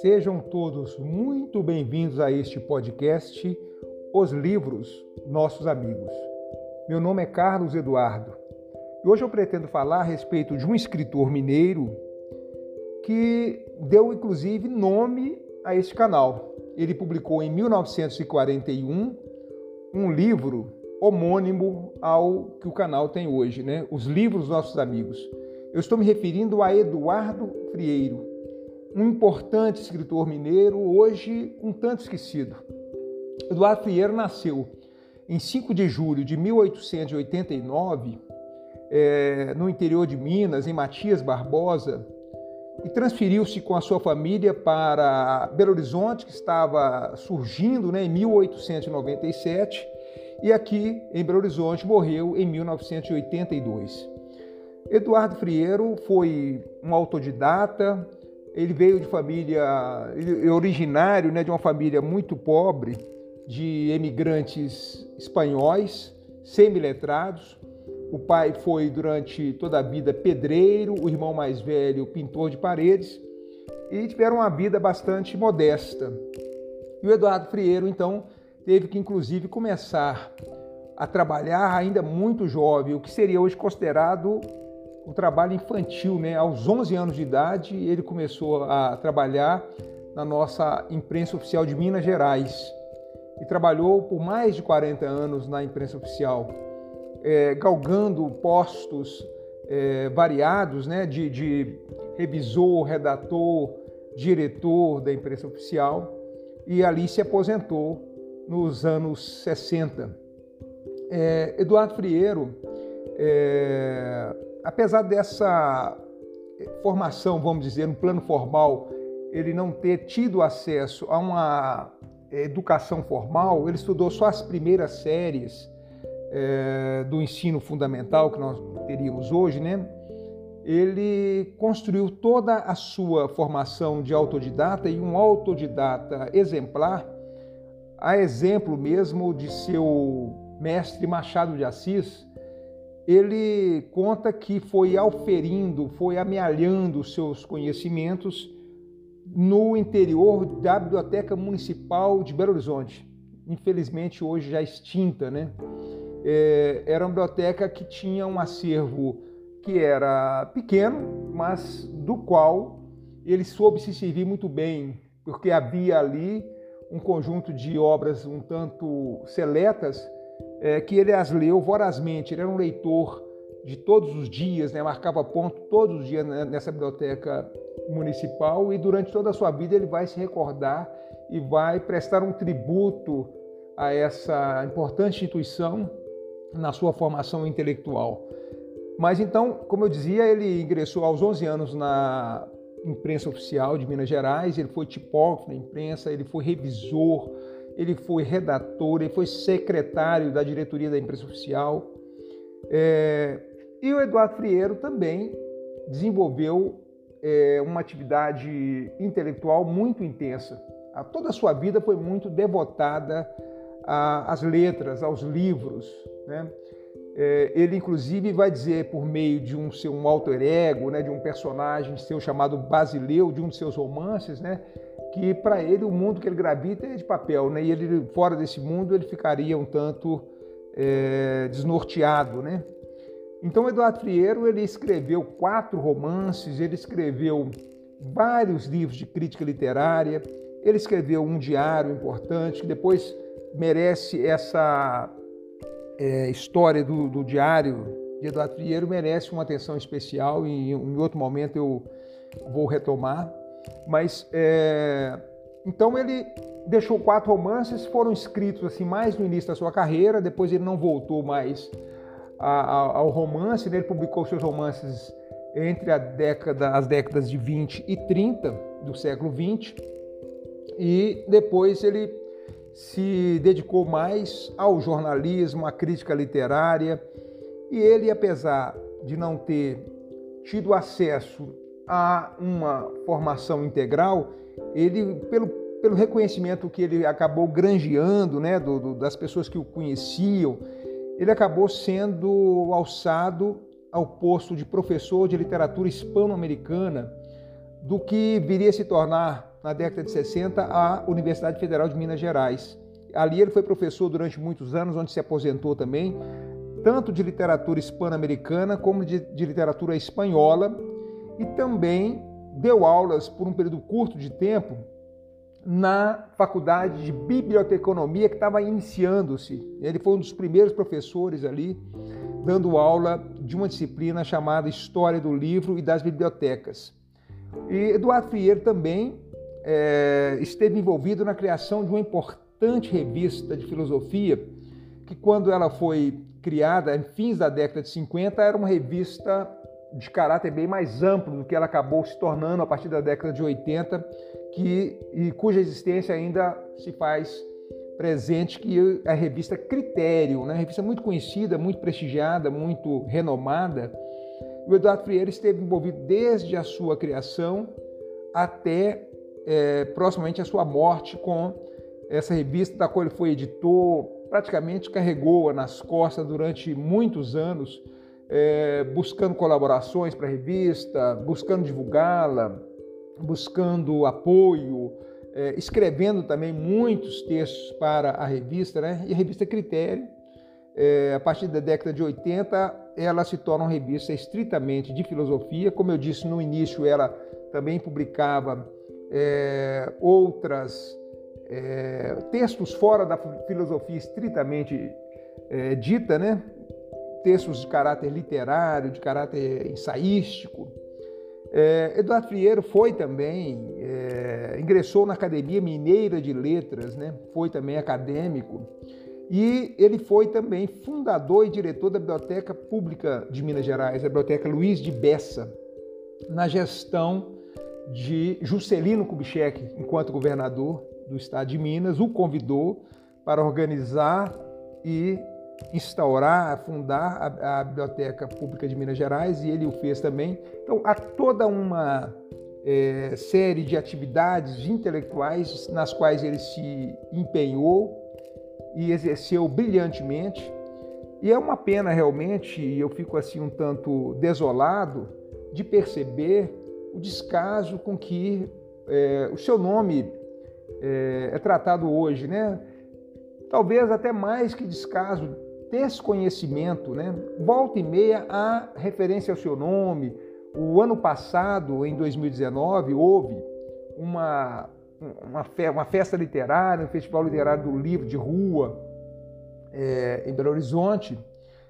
Sejam todos muito bem-vindos a este podcast Os Livros Nossos Amigos. Meu nome é Carlos Eduardo e hoje eu pretendo falar a respeito de um escritor mineiro que deu inclusive nome a este canal. Ele publicou em 1941 um livro homônimo ao que o canal tem hoje, né? Os Livros Nossos Amigos. Eu estou me referindo a Eduardo Frieiro, um importante escritor mineiro, hoje um tanto esquecido. Eduardo Frieiro nasceu em 5 de julho de 1889, é, no interior de Minas, em Matias Barbosa, e transferiu-se com a sua família para Belo Horizonte, que estava surgindo né, em 1897, e aqui em Belo Horizonte morreu em 1982. Eduardo Frieiro foi um autodidata, ele veio de família, é originário né, de uma família muito pobre, de emigrantes espanhóis, semiletrados. O pai foi durante toda a vida pedreiro, o irmão mais velho pintor de paredes e tiveram uma vida bastante modesta. E o Eduardo Frieiro, então, teve que inclusive começar a trabalhar ainda muito jovem, o que seria hoje considerado o trabalho infantil, né? Aos 11 anos de idade, ele começou a trabalhar na nossa imprensa oficial de Minas Gerais e trabalhou por mais de 40 anos na imprensa oficial, é, galgando postos é, variados, né? De, de revisor, redator, diretor da imprensa oficial e ali se aposentou nos anos 60. É, Eduardo Frieiro é, apesar dessa formação, vamos dizer, no plano formal, ele não ter tido acesso a uma educação formal, ele estudou só as primeiras séries é, do ensino fundamental que nós teríamos hoje, né? Ele construiu toda a sua formação de autodidata e um autodidata exemplar, a exemplo mesmo de seu mestre Machado de Assis, ele conta que foi auferindo, foi amealhando seus conhecimentos no interior da Biblioteca Municipal de Belo Horizonte. Infelizmente, hoje já extinta, né? É, era uma biblioteca que tinha um acervo que era pequeno, mas do qual ele soube se servir muito bem, porque havia ali um conjunto de obras um tanto seletas é, que ele as leu vorazmente. Ele era um leitor de todos os dias, né? marcava ponto todos os dias nessa biblioteca municipal e durante toda a sua vida ele vai se recordar e vai prestar um tributo a essa importante instituição na sua formação intelectual. Mas então, como eu dizia, ele ingressou aos 11 anos na imprensa oficial de Minas Gerais, ele foi tipógrafo na imprensa, ele foi revisor, ele foi redator, ele foi secretário da diretoria da imprensa oficial. É, e o Eduardo Frieiro também desenvolveu é, uma atividade intelectual muito intensa. A toda a sua vida foi muito devotada às letras, aos livros. Né? É, ele, inclusive, vai dizer, por meio de um seu um alter ego, né, de um personagem seu chamado Basileu, de um de seus romances, né, que para ele o mundo que ele gravita é de papel, né? E ele fora desse mundo ele ficaria um tanto é, desnorteado, né? Então Eduardo Frieiro ele escreveu quatro romances, ele escreveu vários livros de crítica literária, ele escreveu um diário importante que depois merece essa é, história do, do, diário de Eduardo Frieiro merece uma atenção especial e em outro momento eu vou retomar. Mas é, então ele deixou quatro romances, foram escritos assim mais no início da sua carreira. Depois ele não voltou mais ao romance. Né? Ele publicou seus romances entre década, as décadas de 20 e 30 do século 20 e depois ele se dedicou mais ao jornalismo, à crítica literária e ele, apesar de não ter tido acesso a uma formação integral, ele, pelo, pelo reconhecimento que ele acabou granjeando né, do, do, das pessoas que o conheciam, ele acabou sendo alçado ao posto de professor de literatura hispano-americana, do que viria a se tornar na década de 60, à Universidade Federal de Minas Gerais. Ali ele foi professor durante muitos anos, onde se aposentou também, tanto de literatura hispano-americana como de, de literatura espanhola, e também deu aulas por um período curto de tempo na faculdade de biblioteconomia que estava iniciando-se. Ele foi um dos primeiros professores ali, dando aula de uma disciplina chamada História do Livro e das Bibliotecas. E Eduardo Fieiro também é, esteve envolvido na criação de uma importante revista de filosofia, que quando ela foi criada, em fins da década de 50, era uma revista de caráter bem mais amplo do que ela acabou se tornando a partir da década de 80, que, e cuja existência ainda se faz presente, que é a revista Critério, né? revista muito conhecida, muito prestigiada, muito renomada. O Eduardo Freire esteve envolvido desde a sua criação até é, proximamente a sua morte com essa revista, da qual ele foi editor, praticamente carregou-a nas costas durante muitos anos, é, buscando colaborações para a revista, buscando divulgá-la, buscando apoio, é, escrevendo também muitos textos para a revista, né? E a revista Critério, é, a partir da década de 80, ela se torna uma revista estritamente de filosofia. Como eu disse no início, ela também publicava é, outras é, textos fora da filosofia estritamente é, dita, né? Textos de caráter literário, de caráter ensaístico. É, Eduardo Frieiro foi também, é, ingressou na Academia Mineira de Letras, né? foi também acadêmico, e ele foi também fundador e diretor da Biblioteca Pública de Minas Gerais, a Biblioteca Luiz de Bessa, na gestão de Juscelino Kubitschek, enquanto governador do estado de Minas, o convidou para organizar e instaurar, fundar a, a, Biblioteca Pública de Minas Gerais e ele o fez também. Então, há toda uma é, série de atividades intelectuais nas quais ele se empenhou e exerceu brilhantemente. E é uma pena realmente, e eu fico assim um tanto desolado de perceber o descaso com que é, o seu nome é, é tratado hoje, né? Talvez até mais que descaso, desconhecimento, né? Volta e meia há referência ao seu nome. O ano passado, em 2019, houve uma, uma, fe uma festa literária, um festival literário do livro de rua é, em Belo Horizonte,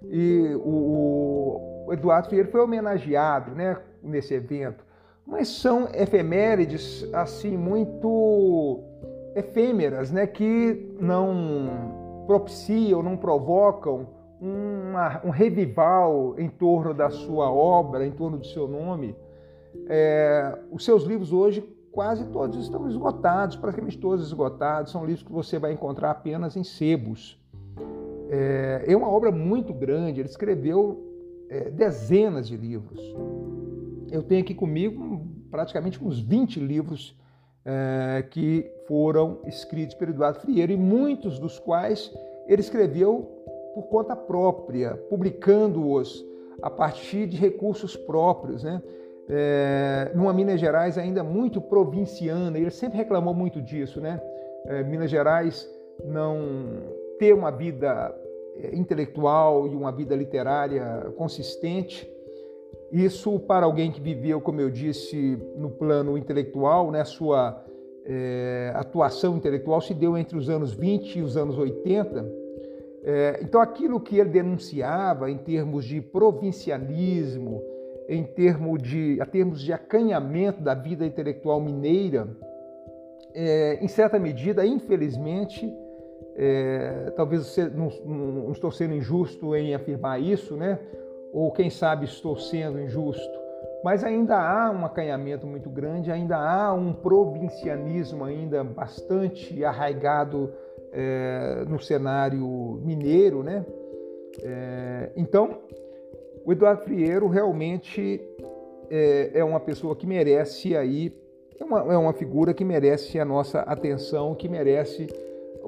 e o, o Eduardo Ferreira foi homenageado né, nesse evento. Mas são efemérides assim muito efêmeras, né, que não propiciam, não provocam uma, um revival em torno da sua obra, em torno do seu nome. É, os seus livros hoje quase todos estão esgotados, praticamente todos esgotados. São livros que você vai encontrar apenas em sebos. É, é uma obra muito grande. Ele escreveu é, dezenas de livros. Eu tenho aqui comigo praticamente uns 20 livros é, que foram escritos por Eduardo Frieiro e muitos dos quais ele escreveu por conta própria, publicando-os a partir de recursos próprios, né? É, numa Minas Gerais ainda muito provinciana, ele sempre reclamou muito disso, né? É, Minas Gerais não ter uma vida é, intelectual e uma vida literária consistente, isso, para alguém que viveu, como eu disse, no plano intelectual, né, sua é, atuação intelectual se deu entre os anos 20 e os anos 80. É, então, aquilo que ele denunciava em termos de provincialismo, em termos de, a termos de acanhamento da vida intelectual mineira, é, em certa medida, infelizmente, talvez não, não, estou sendo injusto em afirmar isso, né? Ou quem sabe estou sendo injusto, mas ainda há um acanhamento muito grande, ainda há um provincianismo ainda bastante arraigado é, no cenário mineiro, né? É, então, o Eduardo Frieiro realmente é, é, uma pessoa que merece aí, é uma, é uma figura que merece a nossa atenção, que merece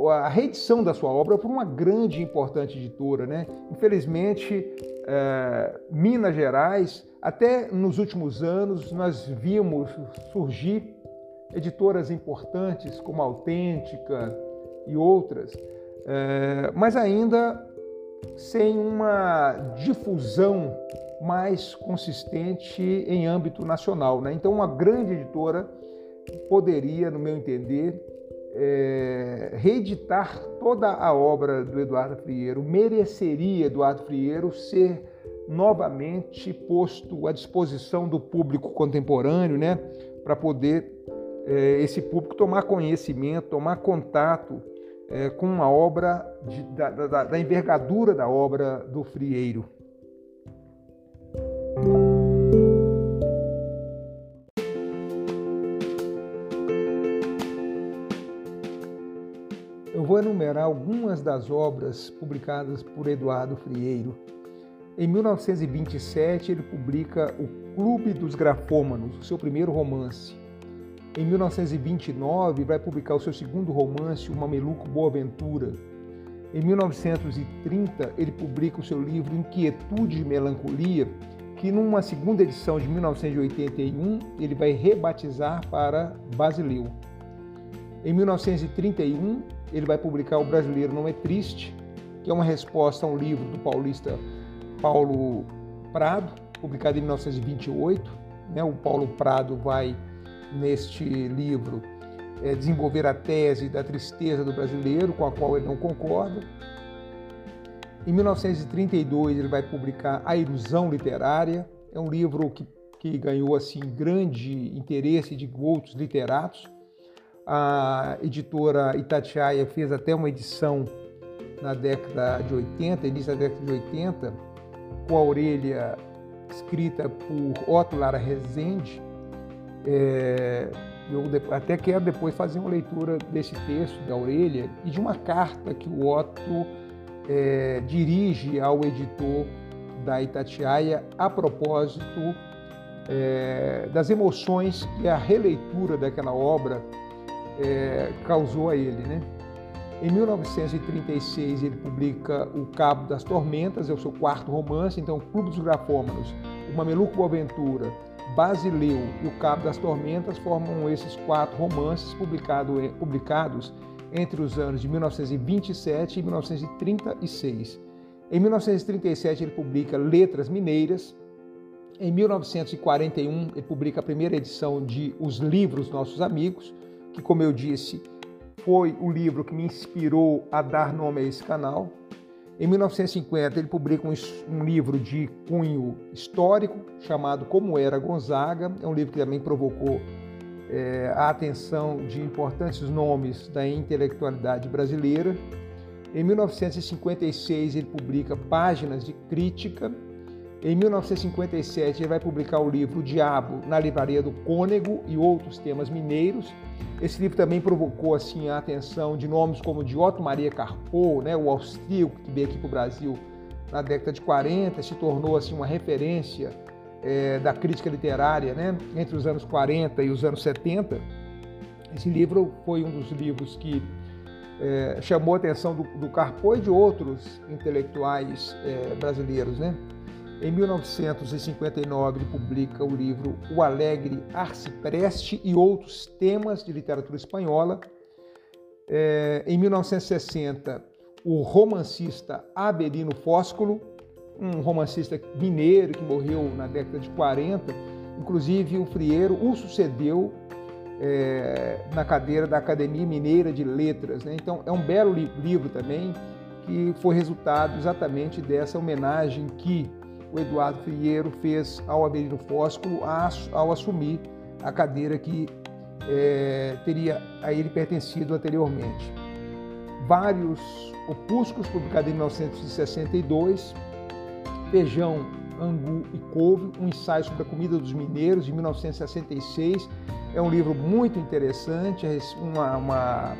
a reedição da sua obra por uma grande e importante editora. Né? Infelizmente, é, Minas Gerais, até nos últimos anos, nós vimos surgir editoras importantes como Autêntica e outras, é, mas ainda sem uma difusão mais consistente em âmbito nacional. Né? Então, uma grande editora poderia, no meu entender, é, reeditar toda a obra do Eduardo Frieiro, mereceria Eduardo Frieiro ser novamente posto à disposição do público contemporâneo, né, para poder é, esse público tomar conhecimento, tomar contato é, com uma obra de, da, da, da envergadura da obra do Frieiro. Algumas das obras publicadas por Eduardo Frieiro. Em 1927, ele publica O Clube dos Grafômanos, o seu primeiro romance. Em 1929, vai publicar o seu segundo romance, O Mameluco Boaventura. Em 1930, ele publica o seu livro Inquietude e Melancolia, que numa segunda edição de 1981 ele vai rebatizar para Basileu. Em 1931, ele vai publicar O Brasileiro Não é Triste, que é uma resposta a um livro do paulista Paulo Prado, publicado em 1928. Né? O Paulo Prado vai, neste livro, é, desenvolver a tese da tristeza do brasileiro, com a qual ele não concorda. Em 1932, ele vai publicar A Ilusão Literária. É um livro que, que ganhou assim grande interesse de outros literatos. A editora Itatiaia fez até uma edição na década de 80, início da década de 80, com a orelha escrita por Otto Lara Rezende. É, eu até quero depois fazer uma leitura desse texto da orelha e de uma carta que o Otto é, dirige ao editor da Itatiaia a propósito é, das emoções que a releitura daquela obra é, causou a ele. Né? Em 1936 ele publica O Cabo das Tormentas, é o seu quarto romance, então Clube dos Grafômanos, O Mameluco Boaventura, Basileu e O Cabo das Tormentas formam esses quatro romances publicado, publicados entre os anos de 1927 e 1936. Em 1937 ele publica Letras Mineiras. Em 1941 ele publica a primeira edição de Os Livros Nossos Amigos, que como eu disse, foi o livro que me inspirou a dar nome a esse canal. Em 1950, ele publica um, um, livro de cunho histórico chamado Como Era Gonzaga. É um livro que também provocou é, a atenção de importantes nomes da intelectualidade brasileira. Em 1956, ele publica Páginas de Crítica. Em 1957, ele vai publicar o livro O Diabo na Livraria do Cônego e outros temas mineiros. Esse livro também provocou assim a atenção de nomes como de Otto Maria Carpo, né, o austríaco que veio aqui para o Brasil na década de 40, se tornou assim uma referência é, da crítica literária né, entre os anos 40 e os anos 70. Esse livro foi um dos livros que é, chamou a atenção do, do Carpo e de outros intelectuais é, brasileiros. Né? Em 1959, ele publica o livro O Alegre Arcipreste e outros temas de literatura espanhola. É, em 1960, o romancista Avelino Fósculo, um romancista mineiro que morreu na década de 40, inclusive o Frieiro o sucedeu é, na cadeira da Academia Mineira de Letras. Né? Então, é um belo li livro também, que foi resultado exatamente dessa homenagem que o Eduardo Frieiro fez ao Avelino Fósculo ao assumir a cadeira que é, teria a ele pertencido anteriormente. Vários opúsculos publicados em 1962, Feijão, Angu e Couve, um ensaio sobre a comida dos mineiros, de 1966. É um livro muito interessante, é uma, uma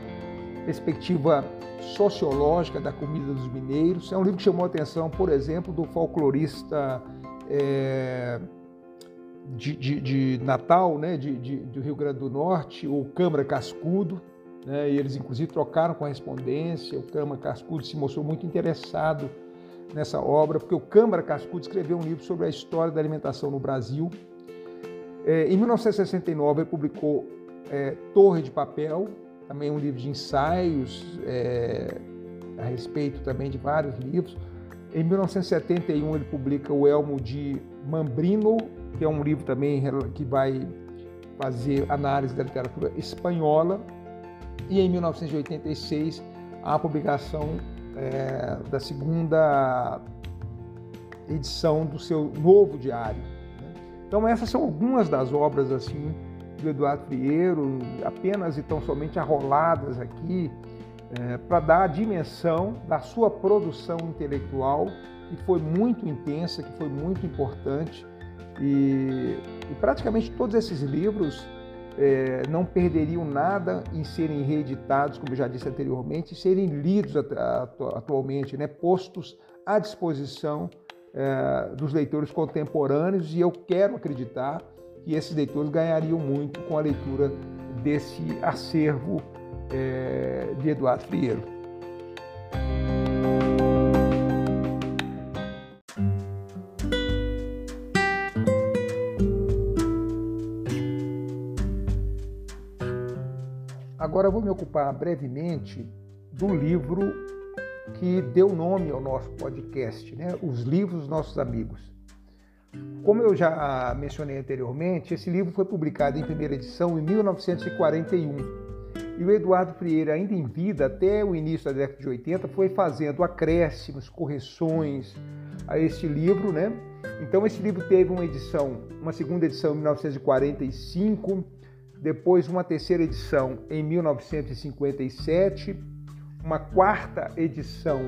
perspectiva sociológica da comida dos mineiros. É um livro que chamou a atenção, por exemplo, do folclorista é, de, de, de, Natal, né, de, de, do Rio Grande do Norte, o Câmara Cascudo. Né, e eles, inclusive, trocaram correspondência. O Câmara Cascudo se mostrou muito interessado nessa obra, porque o Câmara Cascudo escreveu um livro sobre a história da alimentação no Brasil. É, em 1969, ele publicou é, Torre de Papel, também um livro de ensaios é, a respeito também de vários livros. Em 1971 ele publica O Elmo de Mambrino, que é um livro também que vai fazer análise da literatura espanhola. E em 1986 a publicação é, da segunda edição do seu novo diário. Né? Então essas são algumas das obras assim do Eduardo Frieiro, apenas e tão somente arroladas aqui, é, para dar a dimensão da sua produção intelectual, que foi muito intensa, que foi muito importante. E, e praticamente todos esses livros é, não perderiam nada em serem reeditados, como já disse anteriormente, serem lidos atualmente, né, postos à disposição é, dos leitores contemporâneos, e eu quero acreditar que esses leitores ganhariam muito com a leitura desse acervo é, de Eduardo Frieiro. Agora vou me ocupar brevemente do livro que deu nome ao nosso podcast, né? Os Livros dos Nossos Amigos. Como eu já mencionei anteriormente, esse livro foi publicado em primeira edição em 1941. E o Eduardo Freire, ainda em vida, até o início da década de 80, foi fazendo acréscimos, correções a este livro, né? Então esse livro teve uma edição, uma segunda edição em 1945, depois uma terceira edição em 1957, uma quarta edição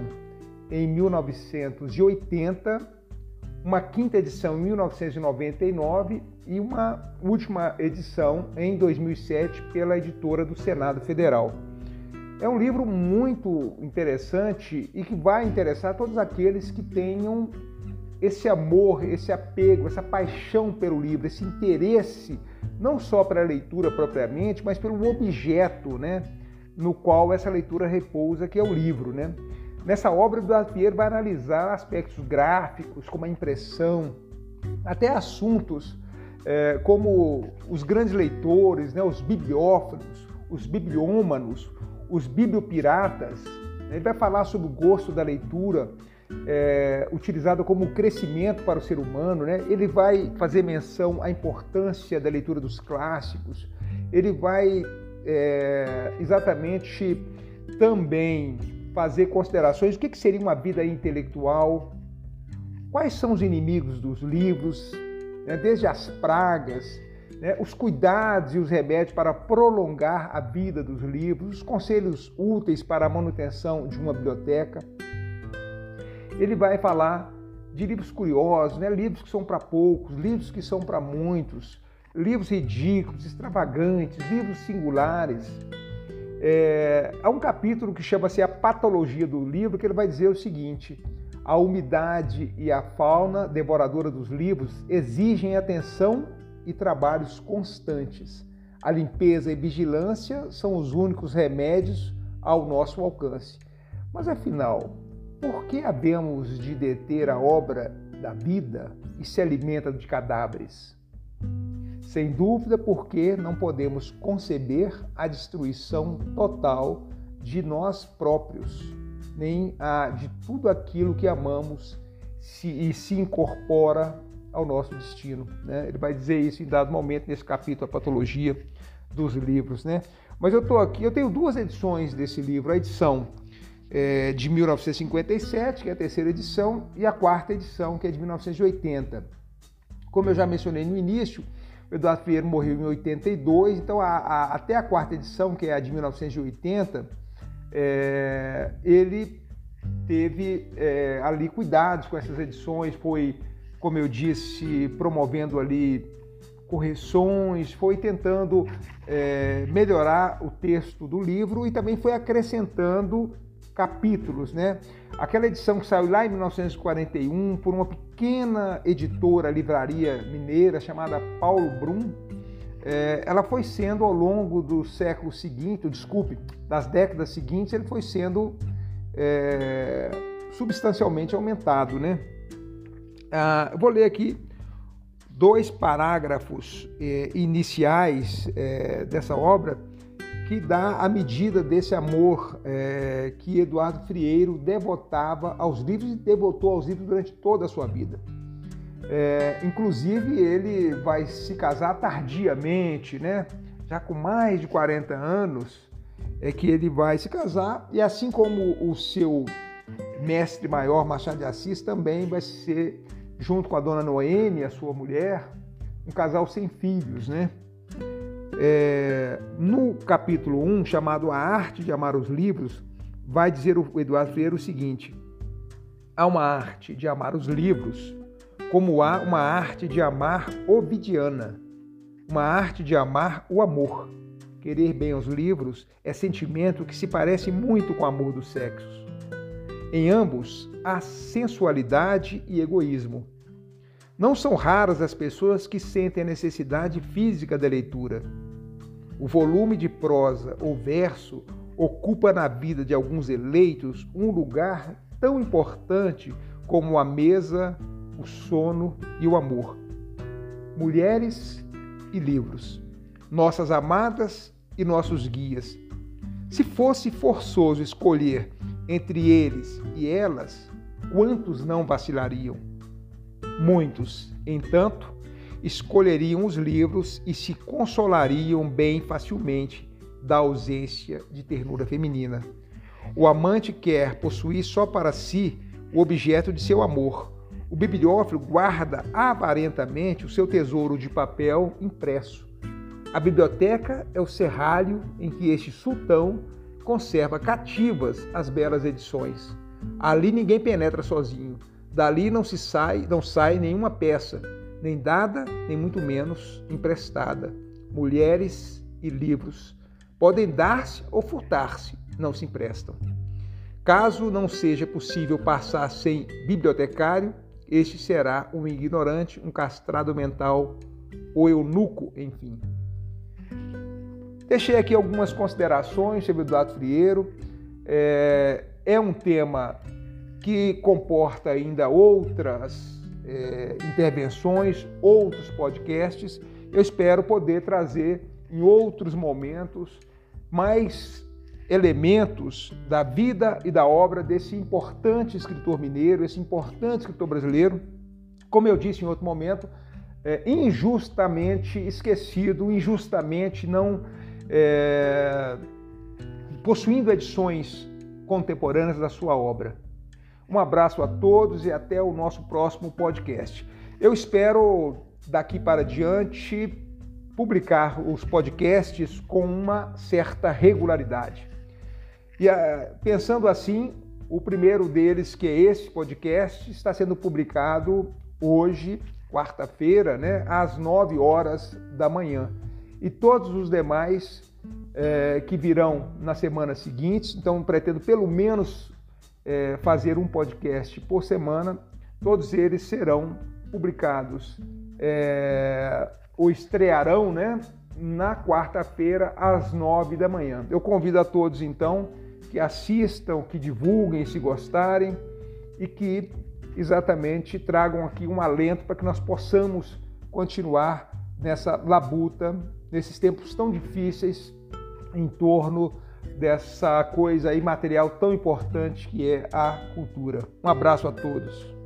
em 1980 uma quinta edição em 1999 e uma última edição em 2007 pela editora do Senado Federal. É um livro muito interessante e que vai interessar todos aqueles que tenham esse amor, esse apego, essa paixão pelo livro, esse interesse não só para a leitura propriamente, mas pelo objeto, né, no qual essa leitura repousa, que é o livro, né? Nessa obra, o Duarte vai analisar aspectos gráficos, como a impressão, até assuntos é, como os grandes leitores, né, os bibliófilos, os bibliômanos, os bibliopiratas. Ele vai falar sobre o gosto da leitura, é, utilizado como crescimento para o ser humano. Né? Ele vai fazer menção à importância da leitura dos clássicos. Ele vai é, exatamente também fazer considerações do que seria uma vida intelectual, quais são os inimigos dos livros, né, desde as pragas, né, os cuidados e os remédios para prolongar a vida dos livros, os conselhos úteis para a manutenção de uma biblioteca. Ele vai falar de livros curiosos, né, livros que são para poucos, livros que são para muitos, livros ridículos, extravagantes, livros singulares. É, há um capítulo que chama-se A Patologia do Livro, que ele vai dizer o seguinte: a umidade e a fauna devoradora dos livros exigem atenção e trabalhos constantes. A limpeza e vigilância são os únicos remédios ao nosso alcance. Mas afinal, por que havemos de deter a obra da vida e se alimenta de cadáveres? Sem dúvida, porque não podemos conceber a destruição total de nós próprios, nem a de tudo aquilo que amamos se, e se incorpora ao nosso destino. Né? Ele vai dizer isso em dado momento nesse capítulo, a patologia dos livros. Né? Mas eu estou aqui, eu tenho duas edições desse livro, a edição é, de 1957, que é a terceira edição, e a quarta edição, que é de 1980. Como eu já mencionei no início, o Eduardo Pinheiro morreu em 82, então a, a, até a quarta edição, que é a de 1980, é, ele teve é, ali cuidados com essas edições, foi, como eu disse, promovendo ali correções, foi tentando é, melhorar o texto do livro e também foi acrescentando capítulos, né? Aquela edição que saiu lá em 1941 por uma pequena editora, livraria mineira chamada Paulo Brum, é, ela foi sendo ao longo do século seguinte, desculpe, das décadas seguintes, ele foi sendo é, substancialmente aumentado, né? Ah, vou ler aqui dois parágrafos eh, iniciais eh, dessa obra que dá a medida desse amor eh, que Eduardo Frieiro devotava aos livros e devotou aos livros durante toda a sua vida. É, inclusive, ele vai se casar tardiamente, né? já com mais de 40 anos, é que ele vai se casar, e assim como o seu mestre maior, Machado de Assis, também vai ser, junto com a dona Noêmia, sua mulher, um casal sem filhos, né? É, no capítulo 1, chamado A Arte de Amar os Livros, vai dizer o Eduardo Freire o seguinte: há uma arte de amar os livros, como há uma arte de amar Ovidiana, uma arte de amar o amor. Querer bem os livros é sentimento que se parece muito com o amor dos sexos. Em ambos há sensualidade e egoísmo. Não são raras as pessoas que sentem a necessidade física da leitura. O volume de prosa ou verso ocupa na vida de alguns eleitos um lugar tão importante como a mesa, o sono e o amor. Mulheres e livros, nossas amadas e nossos guias. Se fosse forçoso escolher entre eles e elas, quantos não vacilariam? Muitos, entanto, escolheriam os livros e se consolariam bem facilmente da ausência de ternura feminina. O amante quer possuir só para si o objeto de seu amor. O bibliófilo guarda aparentemente o seu tesouro de papel impresso. A biblioteca é o serralho em que este sultão conserva cativas as belas edições. Ali ninguém penetra sozinho. Dali não se sai, não sai nenhuma peça, nem dada, nem muito menos emprestada. Mulheres e livros podem dar-se ou furtar-se, não se emprestam. Caso não seja possível passar sem bibliotecário, este será um ignorante, um castrado mental ou eunuco, enfim. Deixei aqui algumas considerações sobre o Eduardo Frieiro. É, é um tema que comporta ainda outras é, intervenções, outros podcasts. Eu espero poder trazer em outros momentos mais elementos da vida e da obra desse importante escritor mineiro, esse importante escritor brasileiro, como eu disse em outro momento, é, injustamente esquecido, injustamente não é, possuindo edições contemporâneas da sua obra. Um abraço a todos e até o nosso próximo podcast. Eu espero daqui para diante publicar os podcasts com uma certa regularidade. E ah, pensando assim, o primeiro deles, que é esse podcast, está sendo publicado hoje, quarta-feira, né, às 9 horas da manhã e todos os demais é, que virão na semana seguinte. Então, pretendo pelo menos é, fazer um podcast por semana. Todos eles serão publicados é, ou estrearão né, na quarta-feira às nove da manhã. Eu convido a todos então que assistam, que divulguem se gostarem e que exatamente tragam aqui um alento para que nós possamos continuar nessa labuta nesses tempos tão difíceis em torno dessa coisa imaterial tão importante que é a cultura. Um abraço a todos.